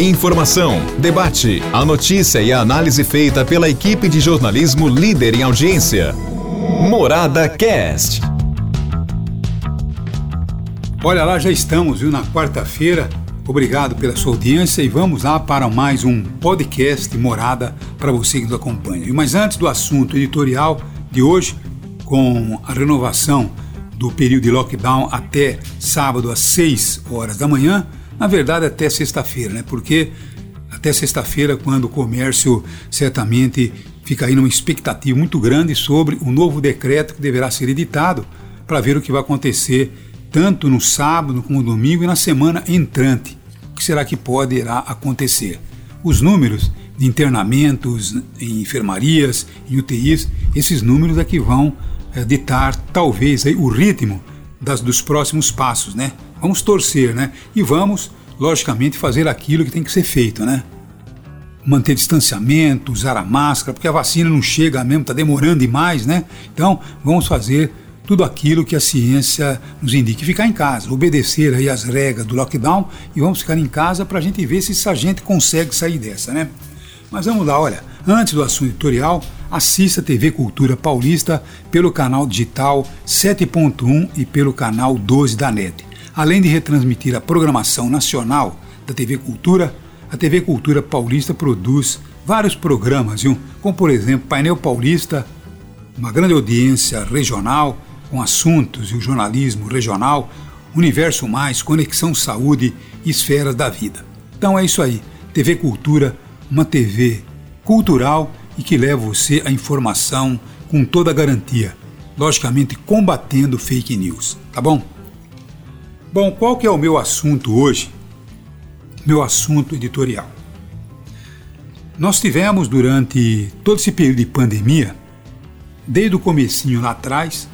Informação, debate, a notícia e a análise feita pela equipe de jornalismo líder em audiência. Morada Cast. Olha lá, já estamos, viu, na quarta-feira. Obrigado pela sua audiência e vamos lá para mais um podcast Morada para você que nos acompanha. Mas antes do assunto editorial de hoje, com a renovação do período de lockdown até sábado às 6 horas da manhã, na verdade até sexta-feira, né? Porque até sexta-feira, quando o comércio certamente fica aí numa expectativa muito grande sobre o novo decreto que deverá ser editado para ver o que vai acontecer tanto no sábado como no domingo e na semana entrante. O que será que poderá acontecer? Os números de internamentos em enfermarias, em UTIs, esses números é que vão é, ditar talvez aí, o ritmo das, dos próximos passos, né? Vamos torcer, né? E vamos, logicamente, fazer aquilo que tem que ser feito, né? Manter distanciamento, usar a máscara, porque a vacina não chega mesmo, está demorando demais, né? Então, vamos fazer tudo aquilo que a ciência nos indica. Ficar em casa, obedecer aí as regras do lockdown e vamos ficar em casa para a gente ver se a gente consegue sair dessa, né? Mas vamos lá, olha, antes do assunto editorial, assista a TV Cultura Paulista pelo canal digital 7.1 e pelo canal 12 da NET. Além de retransmitir a programação nacional da TV Cultura, a TV Cultura Paulista produz vários programas, viu? como por exemplo Painel Paulista, uma grande audiência regional com assuntos e o jornalismo regional, Universo Mais, Conexão Saúde e Esferas da Vida. Então é isso aí, TV Cultura, uma TV cultural e que leva você a informação com toda a garantia, logicamente combatendo fake news, tá bom? Bom, qual que é o meu assunto hoje? Meu assunto editorial. Nós tivemos durante todo esse período de pandemia, desde o comecinho lá atrás,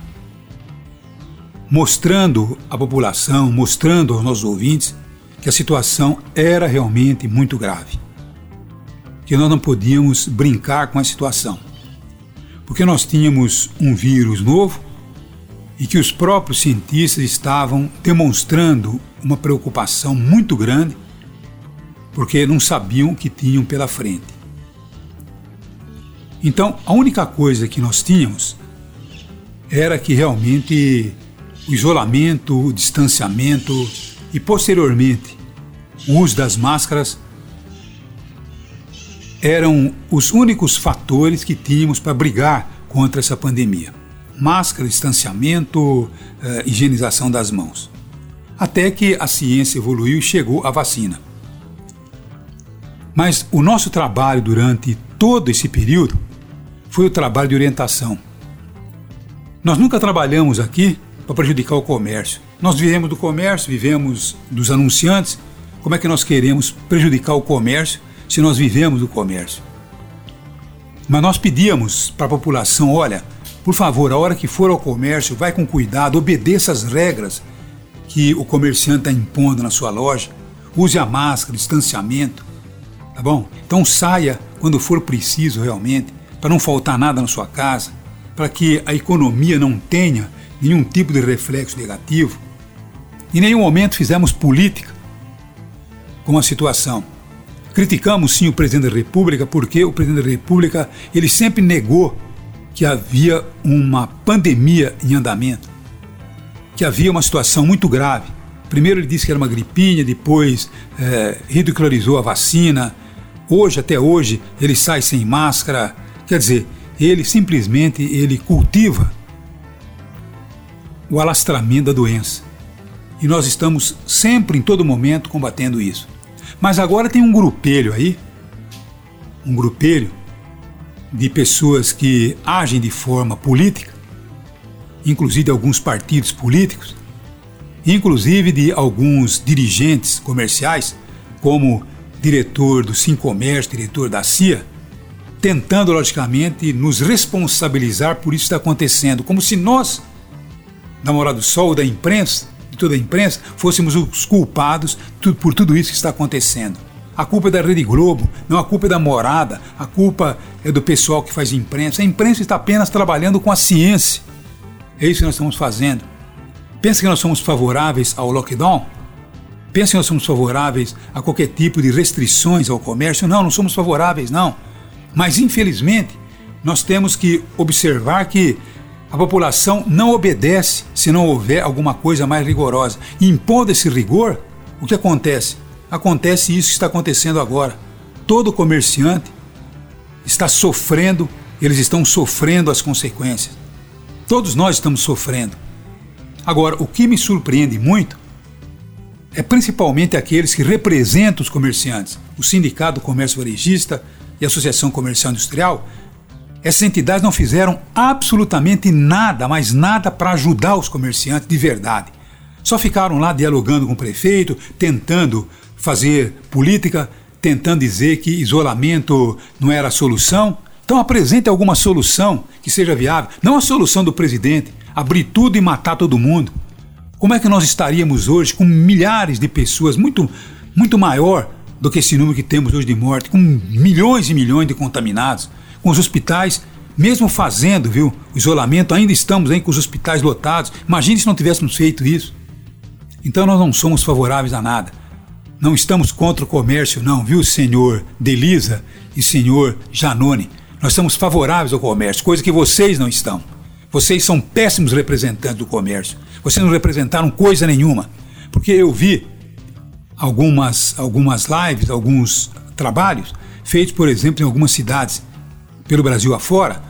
mostrando à população, mostrando aos nossos ouvintes que a situação era realmente muito grave. Que nós não podíamos brincar com a situação. Porque nós tínhamos um vírus novo e que os próprios cientistas estavam demonstrando uma preocupação muito grande porque não sabiam o que tinham pela frente. Então, a única coisa que nós tínhamos era que realmente o isolamento, o distanciamento e, posteriormente, o uso das máscaras eram os únicos fatores que tínhamos para brigar contra essa pandemia máscara, distanciamento, eh, higienização das mãos. Até que a ciência evoluiu e chegou à vacina. Mas o nosso trabalho durante todo esse período foi o trabalho de orientação. Nós nunca trabalhamos aqui para prejudicar o comércio. Nós vivemos do comércio, vivemos dos anunciantes. Como é que nós queremos prejudicar o comércio se nós vivemos do comércio? Mas nós pedíamos para a população: olha, por favor, a hora que for ao comércio, vai com cuidado, obedeça as regras que o comerciante está impondo na sua loja. Use a máscara, distanciamento, tá bom? Então saia quando for preciso realmente, para não faltar nada na sua casa, para que a economia não tenha nenhum tipo de reflexo negativo. Em nenhum momento fizemos política com a situação. Criticamos sim o presidente da República porque o presidente da República ele sempre negou que havia uma pandemia em andamento, que havia uma situação muito grave. Primeiro ele disse que era uma gripinha, depois é, ridicularizou a vacina. Hoje, até hoje, ele sai sem máscara. Quer dizer, ele simplesmente ele cultiva o alastramento da doença. E nós estamos sempre, em todo momento, combatendo isso. Mas agora tem um grupelho aí, um grupelho de pessoas que agem de forma política, inclusive de alguns partidos políticos, inclusive de alguns dirigentes comerciais, como diretor do Sim Comércio, diretor da CIA, tentando logicamente nos responsabilizar por isso que está acontecendo, como se nós, da Morada do Sol, da imprensa, de toda a imprensa, fôssemos os culpados por tudo isso que está acontecendo. A culpa é da Rede Globo, não a culpa é da morada, a culpa é do pessoal que faz imprensa. A imprensa está apenas trabalhando com a ciência. É isso que nós estamos fazendo. Pensa que nós somos favoráveis ao lockdown? Pensem que nós somos favoráveis a qualquer tipo de restrições ao comércio. Não, não somos favoráveis, não. Mas, infelizmente, nós temos que observar que a população não obedece se não houver alguma coisa mais rigorosa. E impondo esse rigor, o que acontece? Acontece isso que está acontecendo agora. Todo comerciante está sofrendo, eles estão sofrendo as consequências. Todos nós estamos sofrendo. Agora, o que me surpreende muito é principalmente aqueles que representam os comerciantes, o Sindicato Comércio Varejista e a Associação Comercial Industrial. Essas entidades não fizeram absolutamente nada, mas nada para ajudar os comerciantes de verdade. Só ficaram lá dialogando com o prefeito, tentando fazer política, tentando dizer que isolamento não era a solução. Então apresente alguma solução que seja viável, não a solução do presidente, abrir tudo e matar todo mundo. Como é que nós estaríamos hoje com milhares de pessoas, muito, muito maior do que esse número que temos hoje de morte, com milhões e milhões de contaminados, com os hospitais, mesmo fazendo, viu, o isolamento, ainda estamos aí com os hospitais lotados. Imagine se não tivéssemos feito isso. Então nós não somos favoráveis a nada. Não estamos contra o comércio, não, viu, senhor Delisa e senhor Janone. Nós estamos favoráveis ao comércio, coisa que vocês não estão. Vocês são péssimos representantes do comércio. Vocês não representaram coisa nenhuma. Porque eu vi algumas, algumas lives, alguns trabalhos feitos, por exemplo, em algumas cidades pelo Brasil afora,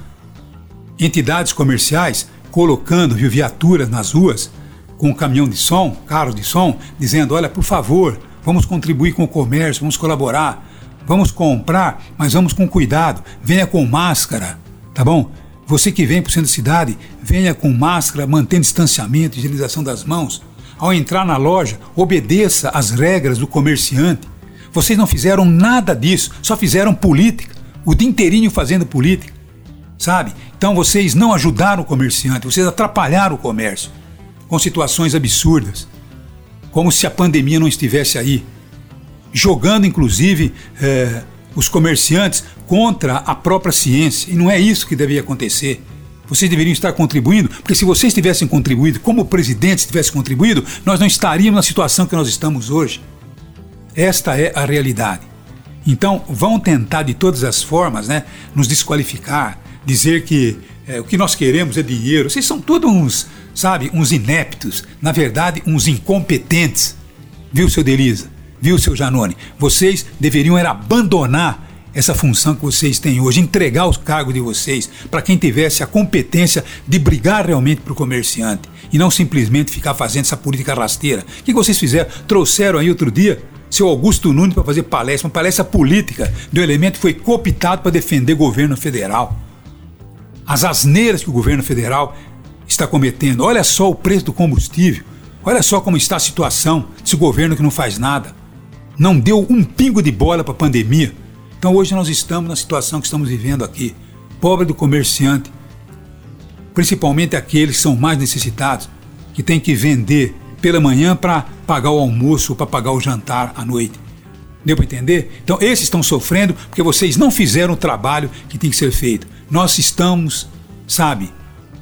entidades comerciais colocando viu, viaturas nas ruas com um caminhão de som, carros de som, dizendo: olha, por favor, vamos contribuir com o comércio, vamos colaborar. Vamos comprar, mas vamos com cuidado. Venha com máscara, tá bom? Você que vem para o centro da cidade, venha com máscara, mantendo distanciamento, higienização das mãos. Ao entrar na loja, obedeça às regras do comerciante. Vocês não fizeram nada disso, só fizeram política. O dia inteirinho fazendo política, sabe? Então vocês não ajudaram o comerciante, vocês atrapalharam o comércio com situações absurdas, como se a pandemia não estivesse aí jogando inclusive é, os comerciantes contra a própria ciência. E não é isso que deveria acontecer. Vocês deveriam estar contribuindo, porque se vocês tivessem contribuído, como o presidente tivesse contribuído, nós não estaríamos na situação que nós estamos hoje. Esta é a realidade. Então, vão tentar de todas as formas né, nos desqualificar, dizer que é, o que nós queremos é dinheiro. Vocês são todos uns, sabe, uns ineptos, na verdade, uns incompetentes. Viu, seu Delisa? viu, seu Janone? Vocês deveriam era abandonar essa função que vocês têm hoje, entregar os cargos de vocês para quem tivesse a competência de brigar realmente para o comerciante e não simplesmente ficar fazendo essa política rasteira. O que vocês fizeram? Trouxeram aí outro dia seu Augusto Nunes para fazer palestra, uma palestra política do elemento que foi cooptado para defender governo federal. As asneiras que o governo federal está cometendo. Olha só o preço do combustível. Olha só como está a situação desse governo que não faz nada não deu um pingo de bola para a pandemia. Então hoje nós estamos na situação que estamos vivendo aqui. Pobre do comerciante, principalmente aqueles que são mais necessitados, que tem que vender pela manhã para pagar o almoço para pagar o jantar à noite. Deu para entender? Então esses estão sofrendo porque vocês não fizeram o trabalho que tem que ser feito. Nós estamos, sabe,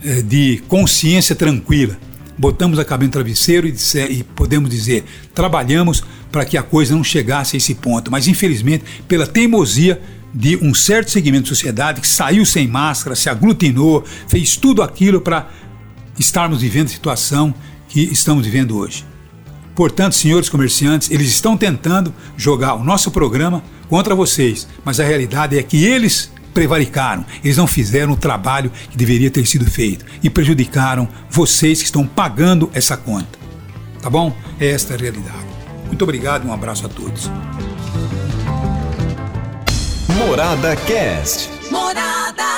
eh, de consciência tranquila. Botamos a cabeça no travesseiro e, e podemos dizer, trabalhamos para que a coisa não chegasse a esse ponto. Mas, infelizmente, pela teimosia de um certo segmento de sociedade que saiu sem máscara, se aglutinou, fez tudo aquilo para estarmos vivendo a situação que estamos vivendo hoje. Portanto, senhores comerciantes, eles estão tentando jogar o nosso programa contra vocês, mas a realidade é que eles prevaricaram, eles não fizeram o trabalho que deveria ter sido feito e prejudicaram vocês que estão pagando essa conta. Tá bom? Esta é a realidade. Muito obrigado e um abraço a todos. Morada Cast. Morada.